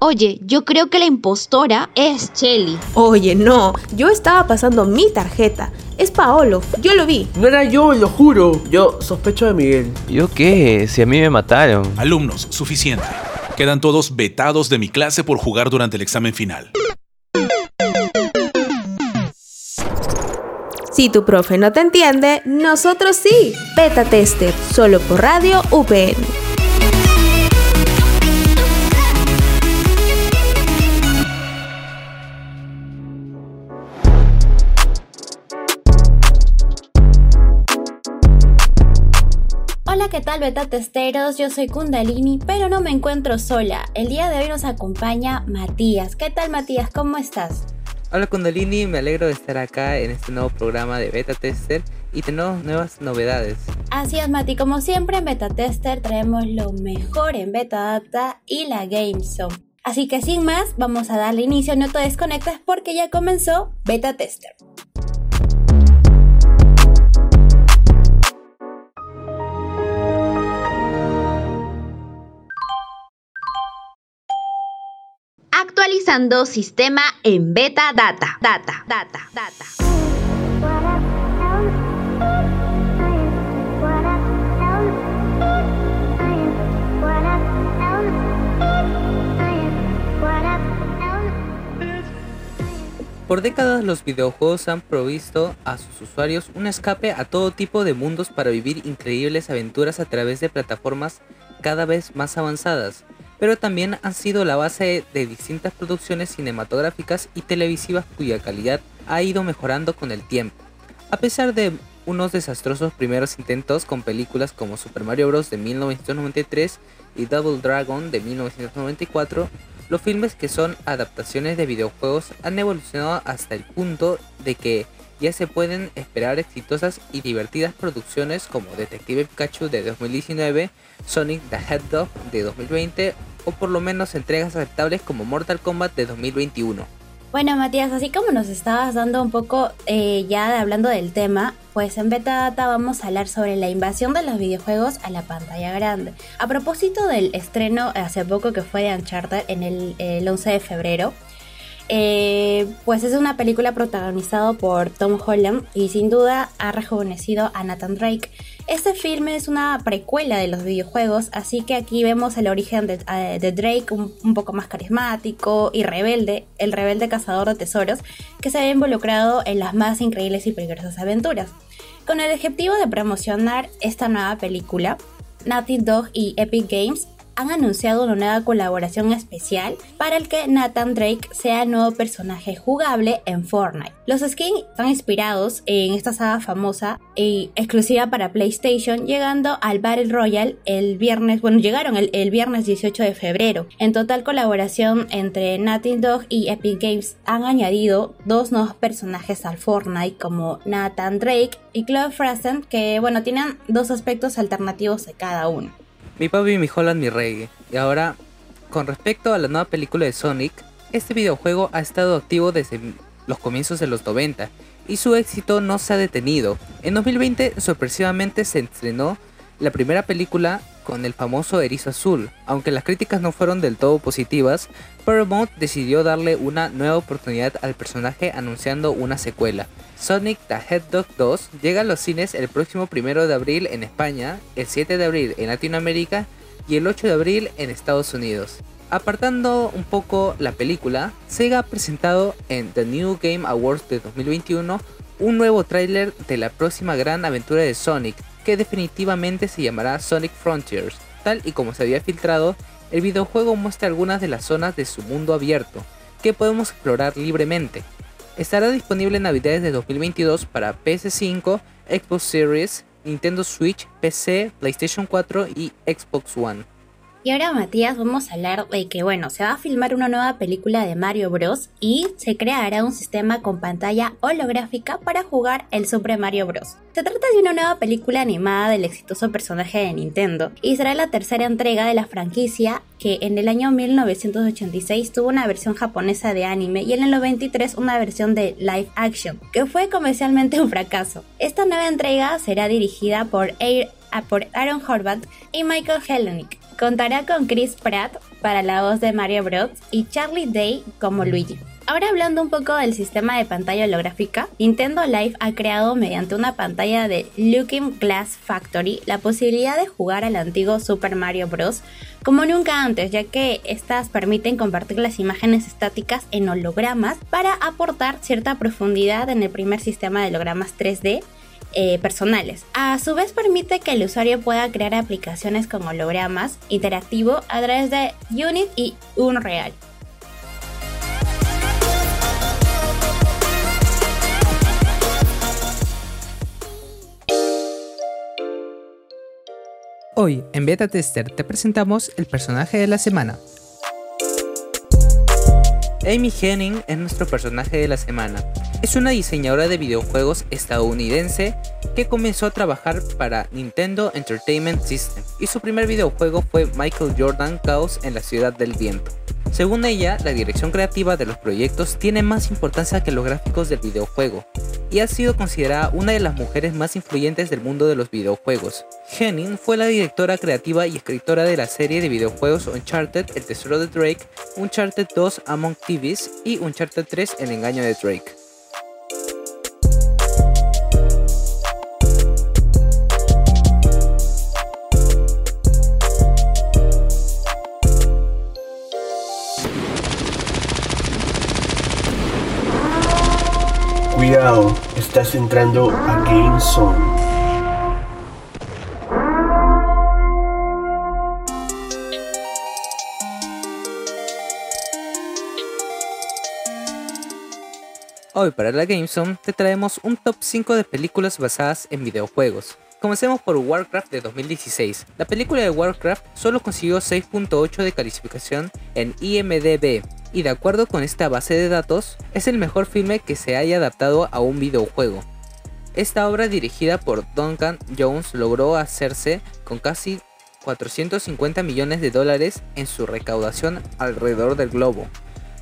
Oye, yo creo que la impostora es Shelly. Oye, no, yo estaba pasando mi tarjeta. Es Paolo, yo lo vi. No era yo, lo juro. Yo sospecho de Miguel. ¿Yo qué? Si a mí me mataron. Alumnos, suficiente. Quedan todos vetados de mi clase por jugar durante el examen final. Si tu profe no te entiende, nosotros sí. Beta Tester, solo por Radio UPN. Hola, ¿qué tal beta testeros? Yo soy Kundalini, pero no me encuentro sola. El día de hoy nos acompaña Matías. ¿Qué tal Matías? ¿Cómo estás? Hola Kundalini, me alegro de estar acá en este nuevo programa de Beta Tester y tenemos nuevas novedades. Así es Mati, como siempre en Beta Tester traemos lo mejor en Beta Data y la Game Zone. Así que sin más, vamos a darle inicio, no te desconectes porque ya comenzó Beta Tester. Sistema en beta data. Data, data, data. Por décadas los videojuegos han provisto a sus usuarios un escape a todo tipo de mundos para vivir increíbles aventuras a través de plataformas cada vez más avanzadas, pero también han sido la base de distintas producciones cinematográficas y televisivas cuya calidad ha ido mejorando con el tiempo. A pesar de unos desastrosos primeros intentos con películas como Super Mario Bros. de 1993 y Double Dragon de 1994, los filmes que son adaptaciones de videojuegos han evolucionado hasta el punto de que ya se pueden esperar exitosas y divertidas producciones como Detective Pikachu de 2019, Sonic the Hedgehog de 2020 o por lo menos entregas aceptables como Mortal Kombat de 2021. Bueno Matías, así como nos estabas dando un poco eh, ya hablando del tema, pues en Beta Data vamos a hablar sobre la invasión de los videojuegos a la pantalla grande. A propósito del estreno hace poco que fue de Uncharted en el, el 11 de febrero, eh, pues es una película protagonizada por Tom Holland y sin duda ha rejuvenecido a Nathan Drake. Este filme es una precuela de los videojuegos, así que aquí vemos el origen de, eh, Drake un, un, poco más carismático y rebelde, el rebelde cazador de tesoros, que se ve involucrado en las más increíbles y peligrosas aventuras. Con el objetivo de promocionar esta nueva película, Naughty Dog y Epic Games han anunciado una nueva colaboración especial para el que Nathan Drake sea el nuevo personaje jugable en Fortnite. Los skins están inspirados en esta saga famosa y exclusiva para PlayStation, llegando al Battle Royale el viernes, bueno, llegaron el, viernes 18 de febrero. En total colaboración entre Nathan Dog y Epic Games han añadido dos nuevos personajes al Fortnite como Nathan Drake y Claude Frazen, que bueno, tienen dos aspectos alternativos de cada uno. Mi papi, mi Holland, mi reggae. Y ahora, con respecto a la nueva película de Sonic, este videojuego ha estado activo desde los comienzos de los 90 y su éxito no se ha detenido. En 2020 sorpresivamente se estrenó la primera película con el famoso erizo azul. Aunque las críticas no fueron del todo positivas, Paramount decidió darle una nueva oportunidad al personaje anunciando una secuela. Sonic the Hedgehog 2 llega a los cines el próximo 1 de abril en España, el 7 de abril en Latinoamérica y el 8 de abril en Estados Unidos. Apartando un poco la película, Sega ha presentado en The New Game Awards de 2021 un nuevo tráiler de la próxima gran aventura de Sonic, que definitivamente se llamará Sonic Frontiers. Tal y como se había filtrado, el videojuego muestra algunas de las zonas de su mundo abierto, que podemos explorar libremente. Estará disponible en Navidades de 2022 para PS5, Xbox Series, Nintendo Switch, PC, PlayStation 4 y Xbox One. Y ahora Matías vamos a hablar de que bueno, se va a filmar una nueva película de Mario Bros. y se creará un sistema con pantalla holográfica para jugar el Super Mario Bros. Se trata de una nueva película animada del exitoso personaje de Nintendo y será la tercera entrega de la franquicia que en el año 1986 tuvo una versión japonesa de anime y en el 93 una versión de live action, que fue comercialmente un fracaso. Esta nueva entrega será dirigida por Air por Aaron Horvath y Michael Hellenick. Contará con Chris Pratt para la voz de Mario Bros y Charlie Day como Luigi. Ahora hablando un poco del sistema de pantalla holográfica, Nintendo Live ha creado mediante una pantalla de Looking Glass Factory la posibilidad de jugar al antiguo Super Mario Bros. como nunca antes, ya que estas permiten convertir las imágenes estáticas en hologramas para aportar cierta profundidad en el primer sistema de hologramas 3D eh, personales. A su vez permite que el usuario pueda crear aplicaciones con hologramas interactivo a través de Unity y Unreal. Hoy en Beta Tester te presentamos el personaje de la semana. Amy Henning es nuestro personaje de la semana. Es una diseñadora de videojuegos estadounidense que comenzó a trabajar para Nintendo Entertainment System y su primer videojuego fue Michael Jordan Chaos en la Ciudad del Viento. Según ella, la dirección creativa de los proyectos tiene más importancia que los gráficos del videojuego, y ha sido considerada una de las mujeres más influyentes del mundo de los videojuegos. Henning fue la directora creativa y escritora de la serie de videojuegos Uncharted El Tesoro de Drake, Uncharted 2 Among Thieves y Uncharted 3 El Engaño de Drake. Cuidado, estás entrando a Game. Hoy para la GameZone te traemos un top 5 de películas basadas en videojuegos. Comencemos por Warcraft de 2016. La película de Warcraft solo consiguió 6.8 de calificación en IMDB, y de acuerdo con esta base de datos, es el mejor filme que se haya adaptado a un videojuego. Esta obra dirigida por Duncan Jones logró hacerse con casi 450 millones de dólares en su recaudación alrededor del globo,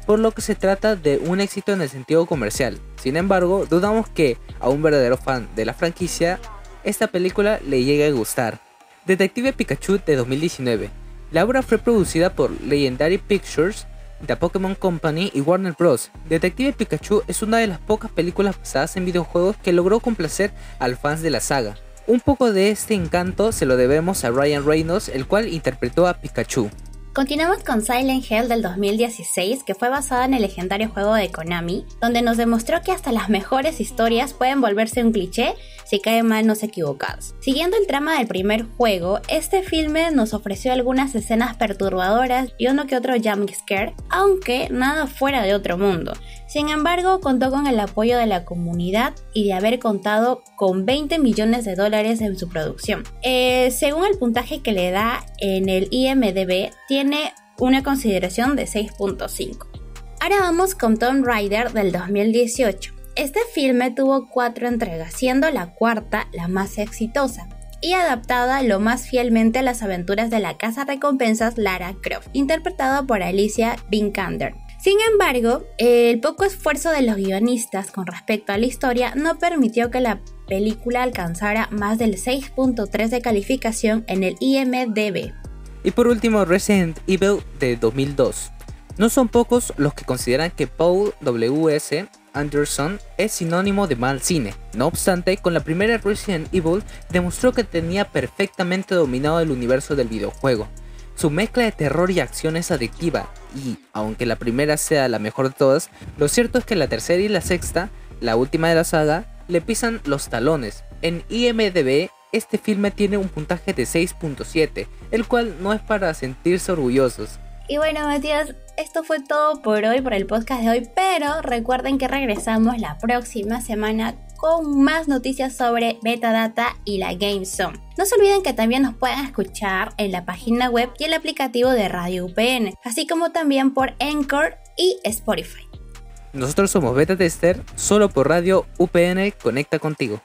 por lo que se trata de un éxito en el sentido comercial. Sin embargo, dudamos que a un verdadero fan de la franquicia esta película le llegue a gustar. Detective Pikachu de 2019. La obra fue producida por Legendary Pictures The Pokémon Company y Warner Bros. Detective Pikachu es una de las pocas películas basadas en videojuegos que logró complacer al fans de la saga. Un poco de este encanto se lo debemos a Ryan Reynolds, el cual interpretó a Pikachu. Continuamos con Silent Hill del 2016, que fue basada en el legendario juego de Konami, donde nos demostró que hasta las mejores historias pueden volverse un cliché si caen mal no se equivocados. Siguiendo el trama del primer juego, este filme nos ofreció algunas escenas perturbadoras y uno que otro jump scare, aunque nada fuera de otro mundo. Sin embargo, contó con el apoyo de la comunidad y de haber contado con 20 millones de dólares en su producción. Eh, según el puntaje que le da en el IMDB, tiene una consideración de 6.5. Ahora vamos con Tomb Raider del 2018. Este filme tuvo cuatro entregas, siendo la cuarta la más exitosa y adaptada lo más fielmente a las aventuras de la casa recompensas Lara Croft, interpretada por Alicia Vikander. Sin embargo, el poco esfuerzo de los guionistas con respecto a la historia no permitió que la película alcanzara más del 6.3 de calificación en el IMDB. Y por último, Resident Evil de 2002. No son pocos los que consideran que Paul W.S. Anderson es sinónimo de mal cine. No obstante, con la primera Resident Evil demostró que tenía perfectamente dominado el universo del videojuego. Su mezcla de terror y acción es adictiva y, aunque la primera sea la mejor de todas, lo cierto es que la tercera y la sexta, la última de la saga, le pisan los talones. En IMDB, este filme tiene un puntaje de 6.7, el cual no es para sentirse orgullosos. Y bueno, Matías, esto fue todo por hoy, por el podcast de hoy, pero recuerden que regresamos la próxima semana con más noticias sobre Betadata y la Game Zone. No se olviden que también nos pueden escuchar en la página web y el aplicativo de Radio UPN, así como también por Anchor y Spotify. Nosotros somos Beta Tester, solo por Radio UPN Conecta contigo.